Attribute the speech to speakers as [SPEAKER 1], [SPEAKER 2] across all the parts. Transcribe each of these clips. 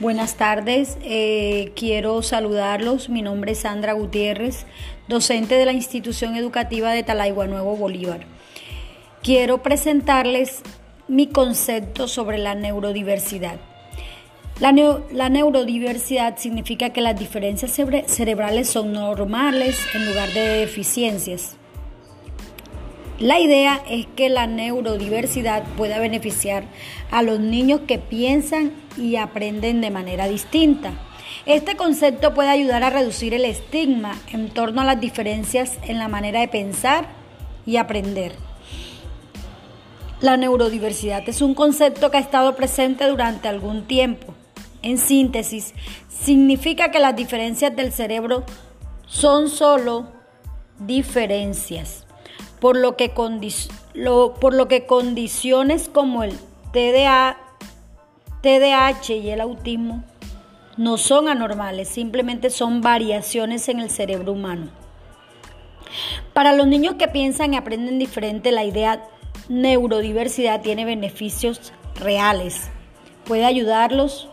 [SPEAKER 1] Buenas tardes, eh, quiero saludarlos. Mi nombre es Sandra Gutiérrez, docente de la institución educativa de Talaigua Nuevo Bolívar. Quiero presentarles mi concepto sobre la neurodiversidad. La, la, neurodiversidad significa que las diferencias cerebrales son normales en lugar de deficiencias. La idea es que la neurodiversidad pueda beneficiar a los niños que piensan y aprenden de manera distinta. Este concepto puede ayudar a reducir el estigma en torno a las diferencias en la manera de pensar y aprender. La neurodiversidad es un concepto que ha estado presente durante algún tiempo. En síntesis, significa que las diferencias del cerebro son solo diferencias por lo que, por lo que condiciones como el TDA, TDAH y el autismo no son anormales, simplemente son variaciones en el cerebro humano. Para los niños que piensan y aprenden diferente, la idea neurodiversidad tiene beneficios reales. Puede ayudarlos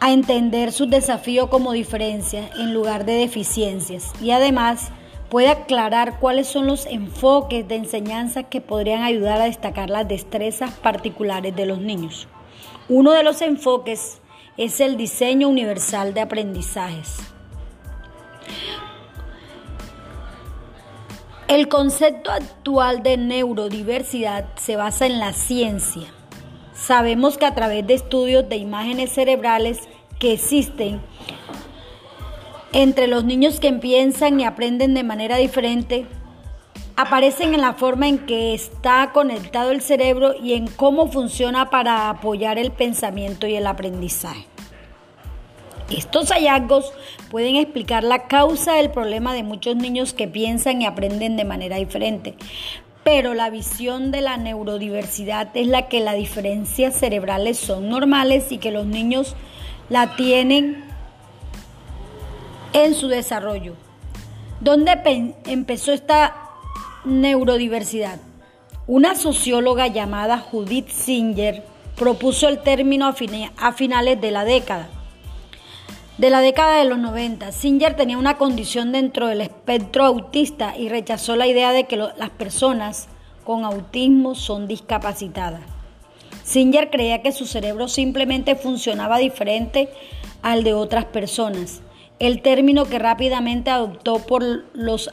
[SPEAKER 1] a entender sus desafíos como diferencias en lugar de deficiencias y además puede aclarar cuáles son los enfoques de enseñanza que podrían ayudar a destacar las destrezas particulares de los niños. Uno de los enfoques es el diseño universal de aprendizajes. El concepto actual de neurodiversidad se basa en la ciencia. Sabemos que a través de estudios de imágenes cerebrales que existen, entre los niños que piensan y aprenden de manera diferente aparecen en la forma en que está conectado el cerebro y en cómo funciona para apoyar el pensamiento y el aprendizaje. Estos hallazgos pueden explicar la causa del problema de muchos niños que piensan y aprenden de manera diferente, pero la visión de la neurodiversidad es la que las diferencias cerebrales son normales y que los niños la tienen en su desarrollo. ¿Dónde empezó esta neurodiversidad? Una socióloga llamada Judith Singer propuso el término a, finales de la década. De la década de los 90, Singer tenía una condición dentro del espectro autista y rechazó la idea de que las personas con autismo son discapacitadas. Singer creía que su cerebro simplemente funcionaba diferente al de otras personas el término que rápidamente adoptó por los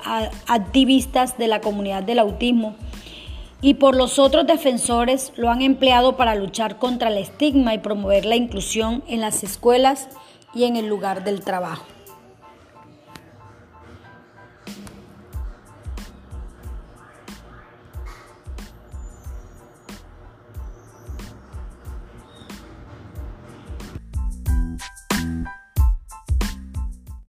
[SPEAKER 1] activistas de la comunidad del autismo y por los otros defensores lo han empleado para luchar contra el estigma y promover la inclusión en las escuelas y en el lugar del trabajo.